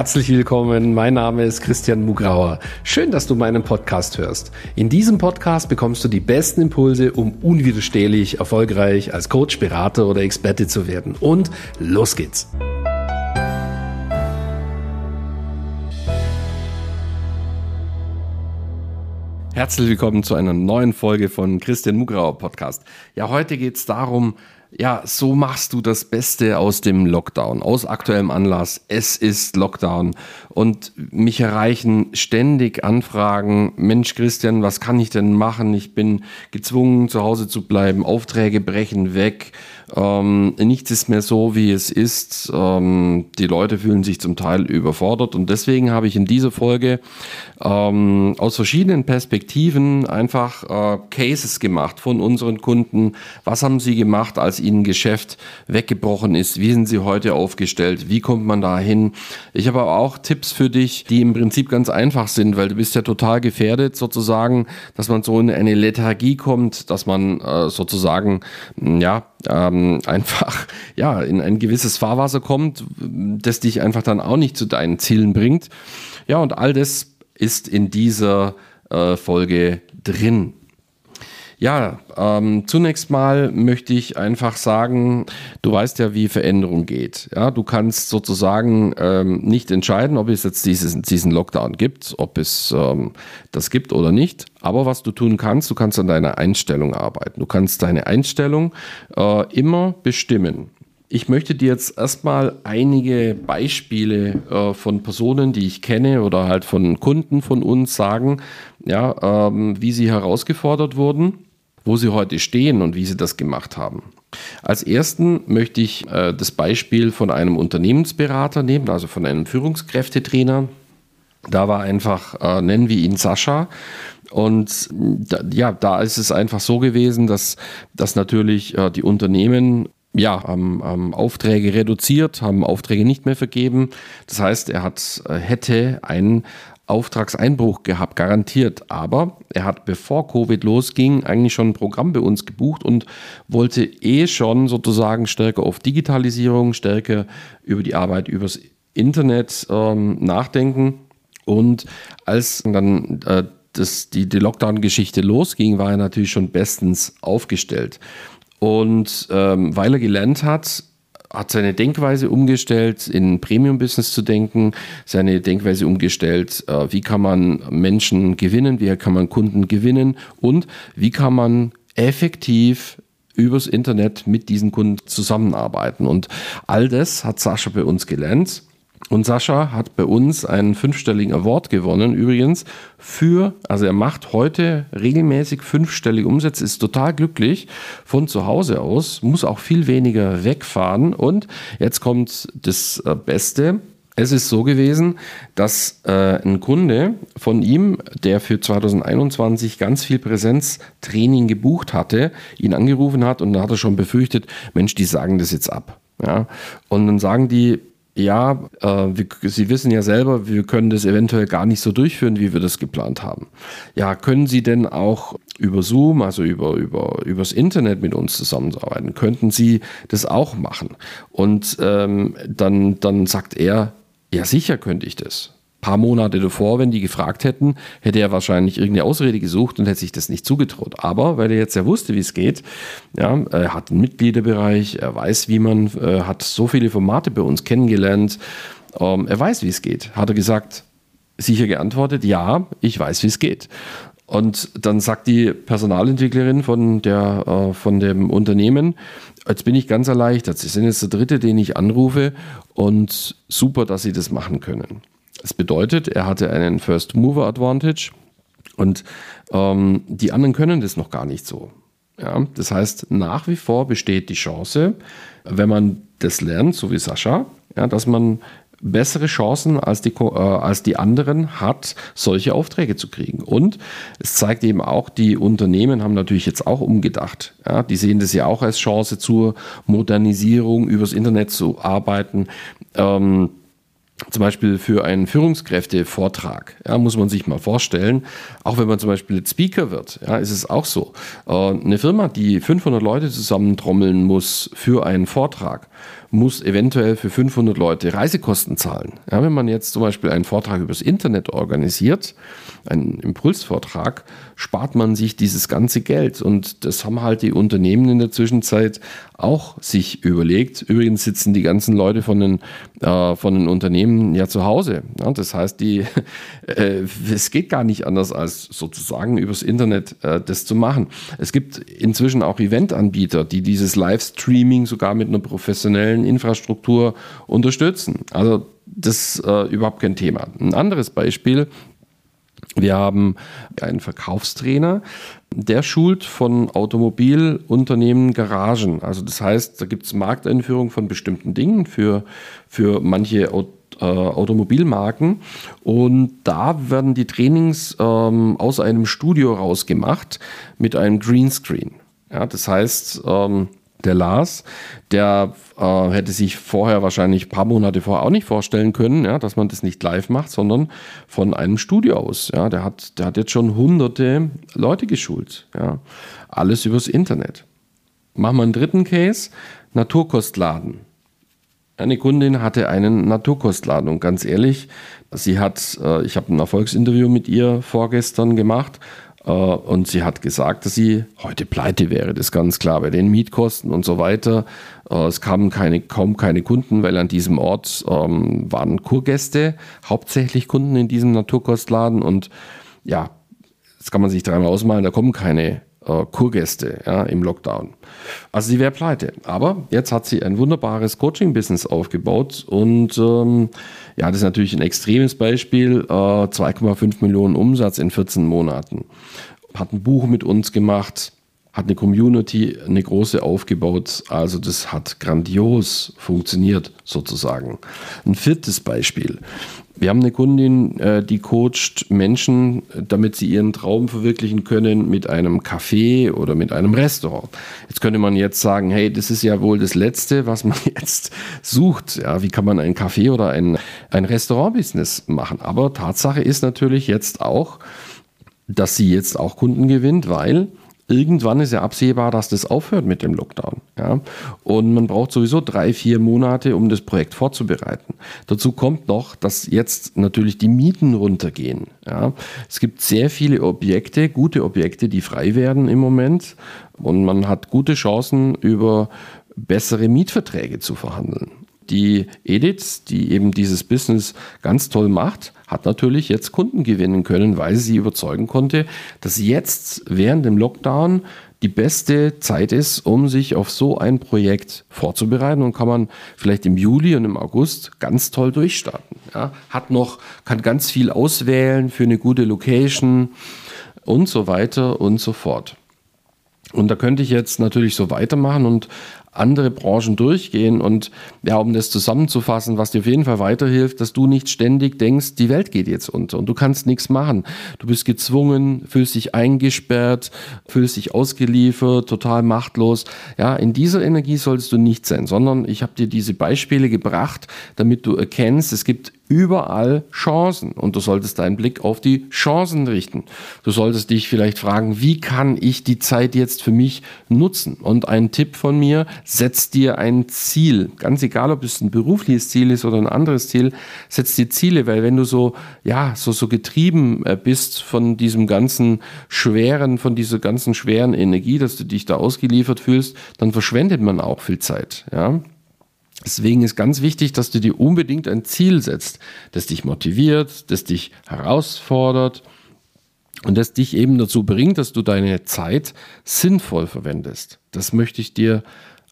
Herzlich willkommen, mein Name ist Christian Mugrauer. Schön, dass du meinen Podcast hörst. In diesem Podcast bekommst du die besten Impulse, um unwiderstehlich erfolgreich als Coach, Berater oder Experte zu werden. Und los geht's! Herzlich willkommen zu einer neuen Folge von Christian Mugrauer Podcast. Ja, heute geht's darum, ja, so machst du das Beste aus dem Lockdown, aus aktuellem Anlass. Es ist Lockdown und mich erreichen ständig Anfragen. Mensch, Christian, was kann ich denn machen? Ich bin gezwungen, zu Hause zu bleiben. Aufträge brechen weg. Ähm, nichts ist mehr so, wie es ist. Ähm, die Leute fühlen sich zum Teil überfordert und deswegen habe ich in dieser Folge ähm, aus verschiedenen Perspektiven einfach äh, Cases gemacht von unseren Kunden. Was haben sie gemacht, als ihnen Geschäft weggebrochen ist? Wie sind sie heute aufgestellt? Wie kommt man da hin? Ich habe aber auch Tipps für dich, die im Prinzip ganz einfach sind, weil du bist ja total gefährdet sozusagen, dass man so in eine Lethargie kommt, dass man äh, sozusagen, ja, ähm, einfach ja in ein gewisses Fahrwasser kommt, das dich einfach dann auch nicht zu deinen Zielen bringt. Ja, und all das ist in dieser äh, Folge drin. Ja, ähm, zunächst mal möchte ich einfach sagen, du weißt ja, wie Veränderung geht. Ja, du kannst sozusagen ähm, nicht entscheiden, ob es jetzt dieses, diesen Lockdown gibt, ob es ähm, das gibt oder nicht. Aber was du tun kannst, du kannst an deiner Einstellung arbeiten. Du kannst deine Einstellung äh, immer bestimmen. Ich möchte dir jetzt erstmal einige Beispiele äh, von Personen, die ich kenne oder halt von Kunden von uns sagen, ja, ähm, wie sie herausgefordert wurden wo sie heute stehen und wie sie das gemacht haben. Als ersten möchte ich äh, das Beispiel von einem Unternehmensberater nehmen, also von einem Führungskräftetrainer. Da war einfach, äh, nennen wir ihn Sascha. Und da, ja, da ist es einfach so gewesen, dass, dass natürlich äh, die Unternehmen ja, haben, haben, Aufträge reduziert, haben Aufträge nicht mehr vergeben. Das heißt, er hat, äh, hätte einen Auftragseinbruch gehabt, garantiert. Aber er hat, bevor Covid losging, eigentlich schon ein Programm bei uns gebucht und wollte eh schon sozusagen stärker auf Digitalisierung, stärker über die Arbeit übers Internet ähm, nachdenken. Und als dann äh, das, die, die Lockdown-Geschichte losging, war er natürlich schon bestens aufgestellt. Und ähm, weil er gelernt hat, hat seine Denkweise umgestellt, in Premium-Business zu denken, seine Denkweise umgestellt, äh, wie kann man Menschen gewinnen, wie kann man Kunden gewinnen und wie kann man effektiv übers Internet mit diesen Kunden zusammenarbeiten. Und all das hat Sascha bei uns gelernt. Und Sascha hat bei uns einen fünfstelligen Award gewonnen, übrigens, für, also er macht heute regelmäßig fünfstellige Umsätze, ist total glücklich von zu Hause aus, muss auch viel weniger wegfahren. Und jetzt kommt das äh, Beste. Es ist so gewesen, dass äh, ein Kunde von ihm, der für 2021 ganz viel Präsenztraining gebucht hatte, ihn angerufen hat und da hat er schon befürchtet, Mensch, die sagen das jetzt ab. Ja? Und dann sagen die, ja, äh, wir, Sie wissen ja selber, wir können das eventuell gar nicht so durchführen, wie wir das geplant haben. Ja, können Sie denn auch über Zoom, also über, über, übers Internet mit uns zusammenarbeiten? Könnten Sie das auch machen? Und ähm, dann, dann sagt er, ja, sicher könnte ich das paar Monate davor, wenn die gefragt hätten, hätte er wahrscheinlich irgendeine Ausrede gesucht und hätte sich das nicht zugetraut. Aber weil er jetzt ja wusste, wie es geht, ja, er hat einen Mitgliederbereich, er weiß, wie man, äh, hat so viele Formate bei uns kennengelernt, ähm, er weiß, wie es geht. Hat er gesagt, sicher geantwortet, ja, ich weiß, wie es geht. Und dann sagt die Personalentwicklerin von, der, äh, von dem Unternehmen, jetzt bin ich ganz erleichtert. Sie sind jetzt der Dritte, den ich anrufe und super, dass Sie das machen können. Das bedeutet, er hatte einen First Mover Advantage und ähm, die anderen können das noch gar nicht so. Ja, das heißt, nach wie vor besteht die Chance, wenn man das lernt, so wie Sascha, ja, dass man bessere Chancen als die, äh, als die anderen hat, solche Aufträge zu kriegen. Und es zeigt eben auch, die Unternehmen haben natürlich jetzt auch umgedacht. Ja, die sehen das ja auch als Chance zur Modernisierung, übers Internet zu arbeiten. Ähm, zum Beispiel für einen Führungskräftevortrag, ja, muss man sich mal vorstellen, auch wenn man zum Beispiel Speaker wird, ja, ist es auch so. Äh, eine Firma, die 500 Leute zusammentrommeln muss für einen Vortrag muss eventuell für 500 Leute Reisekosten zahlen. Ja, wenn man jetzt zum Beispiel einen Vortrag übers Internet organisiert, einen Impulsvortrag, spart man sich dieses ganze Geld. Und das haben halt die Unternehmen in der Zwischenzeit auch sich überlegt. Übrigens sitzen die ganzen Leute von den, äh, von den Unternehmen ja zu Hause. Ja, das heißt, die, äh, es geht gar nicht anders, als sozusagen übers Internet äh, das zu machen. Es gibt inzwischen auch Eventanbieter, die dieses Livestreaming sogar mit einer professionellen Infrastruktur unterstützen. Also das ist äh, überhaupt kein Thema. Ein anderes Beispiel wir haben einen Verkaufstrainer, der schult von Automobilunternehmen Garagen. Also das heißt, da gibt es Markteinführung von bestimmten Dingen für, für manche äh, Automobilmarken. Und da werden die Trainings ähm, aus einem Studio rausgemacht mit einem Greenscreen. Ja, das heißt, ähm, der Lars, der äh, hätte sich vorher wahrscheinlich ein paar Monate vorher auch nicht vorstellen können, ja, dass man das nicht live macht, sondern von einem Studio aus. Ja. Der, hat, der hat jetzt schon hunderte Leute geschult. Ja. Alles übers Internet. Machen wir einen dritten Case, Naturkostladen. Eine Kundin hatte einen Naturkostladen und ganz ehrlich, sie hat, äh, ich habe ein Erfolgsinterview mit ihr vorgestern gemacht äh, und sie hat gesagt, dass sie heute pleite wäre, das ist ganz klar, bei den Mietkosten und so weiter. Äh, es kamen keine, kaum keine Kunden, weil an diesem Ort ähm, waren Kurgäste, hauptsächlich Kunden in diesem Naturkostladen. Und ja, das kann man sich dreimal ausmalen, da kommen keine äh, Kurgäste ja, im Lockdown. Also sie wäre pleite. Aber jetzt hat sie ein wunderbares Coaching-Business aufgebaut und ähm, ja, das ist natürlich ein extremes Beispiel. Äh, 2,5 Millionen Umsatz in 14 Monaten. Hat ein Buch mit uns gemacht, hat eine Community, eine große aufgebaut. Also das hat grandios funktioniert sozusagen. Ein viertes Beispiel. Wir haben eine Kundin, äh, die coacht Menschen, damit sie ihren Traum verwirklichen können mit einem Café oder mit einem Restaurant. Jetzt könnte man jetzt sagen, hey, das ist ja wohl das Letzte, was man jetzt sucht. Ja, wie kann man ein Café oder ein, ein Restaurantbusiness machen? Aber Tatsache ist natürlich jetzt auch, dass sie jetzt auch Kunden gewinnt, weil irgendwann ist ja absehbar, dass das aufhört mit dem Lockdown. Ja? Und man braucht sowieso drei, vier Monate, um das Projekt vorzubereiten. Dazu kommt noch, dass jetzt natürlich die Mieten runtergehen. Ja? Es gibt sehr viele Objekte, gute Objekte, die frei werden im Moment. Und man hat gute Chancen, über bessere Mietverträge zu verhandeln die Edith, die eben dieses Business ganz toll macht, hat natürlich jetzt Kunden gewinnen können, weil sie überzeugen konnte, dass jetzt während dem Lockdown die beste Zeit ist, um sich auf so ein Projekt vorzubereiten und kann man vielleicht im Juli und im August ganz toll durchstarten. Ja, hat noch, kann ganz viel auswählen für eine gute Location und so weiter und so fort. Und da könnte ich jetzt natürlich so weitermachen und andere Branchen durchgehen. Und ja, um das zusammenzufassen, was dir auf jeden Fall weiterhilft, dass du nicht ständig denkst, die Welt geht jetzt unter und du kannst nichts machen. Du bist gezwungen, fühlst dich eingesperrt, fühlst dich ausgeliefert, total machtlos. Ja, in dieser Energie solltest du nicht sein, sondern ich habe dir diese Beispiele gebracht, damit du erkennst, es gibt überall Chancen und du solltest deinen Blick auf die Chancen richten. Du solltest dich vielleicht fragen, wie kann ich die Zeit jetzt für mich nutzen? Und ein Tipp von mir, setz dir ein Ziel. Ganz egal, ob es ein berufliches Ziel ist oder ein anderes Ziel, setz dir Ziele, weil wenn du so, ja, so, so getrieben äh, bist von diesem ganzen schweren, von dieser ganzen schweren Energie, dass du dich da ausgeliefert fühlst, dann verschwendet man auch viel Zeit, ja. Deswegen ist ganz wichtig, dass du dir unbedingt ein Ziel setzt, das dich motiviert, das dich herausfordert und das dich eben dazu bringt, dass du deine Zeit sinnvoll verwendest. Das möchte ich dir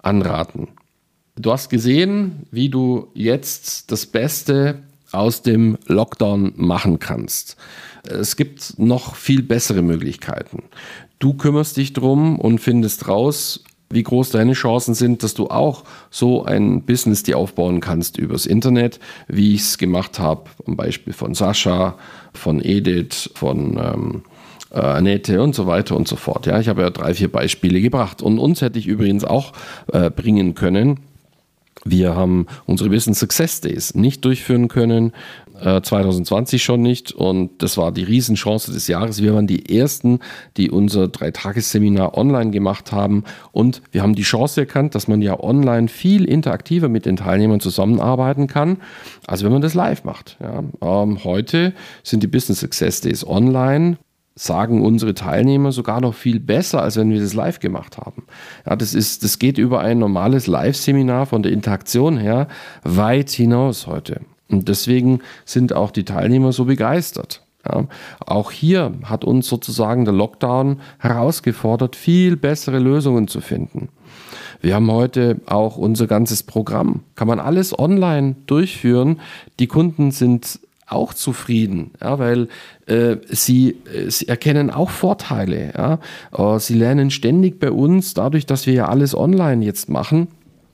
anraten. Du hast gesehen, wie du jetzt das Beste aus dem Lockdown machen kannst. Es gibt noch viel bessere Möglichkeiten. Du kümmerst dich drum und findest raus, wie groß deine Chancen sind, dass du auch so ein Business dir aufbauen kannst übers Internet, wie ich es gemacht habe, am Beispiel von Sascha, von Edith, von ähm, äh, Annette und so weiter und so fort. Ja, ich habe ja drei, vier Beispiele gebracht. Und uns hätte ich übrigens auch äh, bringen können. Wir haben unsere Business Success Days nicht durchführen können, äh, 2020 schon nicht und das war die Riesenchance des Jahres. Wir waren die Ersten, die unser Dreitagesseminar online gemacht haben und wir haben die Chance erkannt, dass man ja online viel interaktiver mit den Teilnehmern zusammenarbeiten kann, als wenn man das live macht. Ja. Ähm, heute sind die Business Success Days online sagen unsere Teilnehmer sogar noch viel besser, als wenn wir das live gemacht haben. Ja, das ist, das geht über ein normales Live-Seminar von der Interaktion her weit hinaus heute. Und deswegen sind auch die Teilnehmer so begeistert. Ja, auch hier hat uns sozusagen der Lockdown herausgefordert, viel bessere Lösungen zu finden. Wir haben heute auch unser ganzes Programm. Kann man alles online durchführen. Die Kunden sind auch zufrieden, ja, weil äh, sie, äh, sie erkennen auch Vorteile. Ja. Äh, sie lernen ständig bei uns, dadurch, dass wir ja alles online jetzt machen,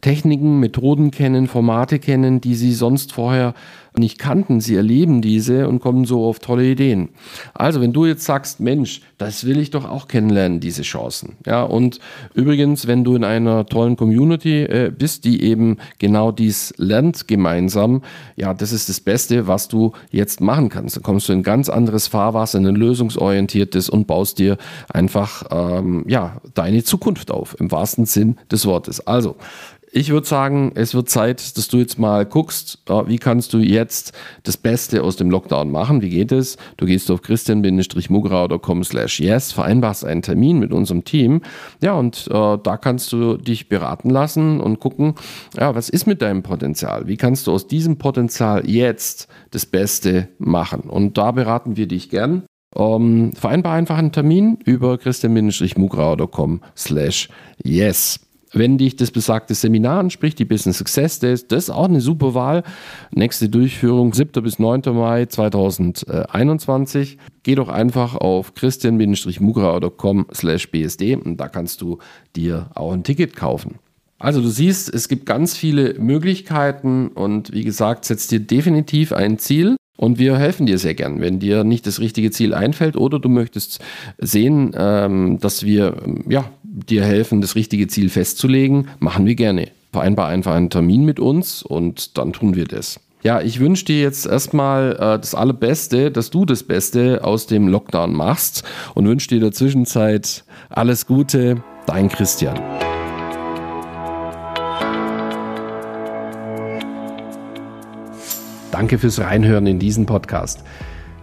Techniken, Methoden kennen, Formate kennen, die sie sonst vorher nicht kannten. Sie erleben diese und kommen so auf tolle Ideen. Also, wenn du jetzt sagst, Mensch, das will ich doch auch kennenlernen, diese Chancen. Ja, und übrigens, wenn du in einer tollen Community äh, bist, die eben genau dies lernt gemeinsam, ja, das ist das Beste, was du jetzt machen kannst. Da kommst du in ein ganz anderes Fahrwasser, in ein lösungsorientiertes und baust dir einfach, ähm, ja, deine Zukunft auf, im wahrsten Sinn des Wortes. Also, ich würde sagen, es wird Zeit, dass du jetzt mal guckst, wie kannst du jetzt das Beste aus dem Lockdown machen. Wie geht es? Du gehst auf christian-mugrau.com slash yes, vereinbarst einen Termin mit unserem Team. Ja, und äh, da kannst du dich beraten lassen und gucken, ja, was ist mit deinem Potenzial? Wie kannst du aus diesem Potenzial jetzt das Beste machen? Und da beraten wir dich gern. Ähm, vereinbar einfach einen Termin über christian-mugrau.com slash yes wenn dich das besagte Seminar anspricht, die Business Success Days, das ist auch eine super Wahl. Nächste Durchführung 7. bis 9. Mai 2021. Geh doch einfach auf christian-mugrau.com slash bsd und da kannst du dir auch ein Ticket kaufen. Also du siehst, es gibt ganz viele Möglichkeiten und wie gesagt, setz dir definitiv ein Ziel und wir helfen dir sehr gern, wenn dir nicht das richtige Ziel einfällt oder du möchtest sehen, ähm, dass wir ja, dir helfen, das richtige Ziel festzulegen, machen wir gerne. Vereinbar einfach einen Termin mit uns und dann tun wir das. Ja, ich wünsche dir jetzt erstmal äh, das Allerbeste, dass du das Beste aus dem Lockdown machst und wünsche dir in der Zwischenzeit alles Gute. Dein Christian. Danke fürs Reinhören in diesen Podcast.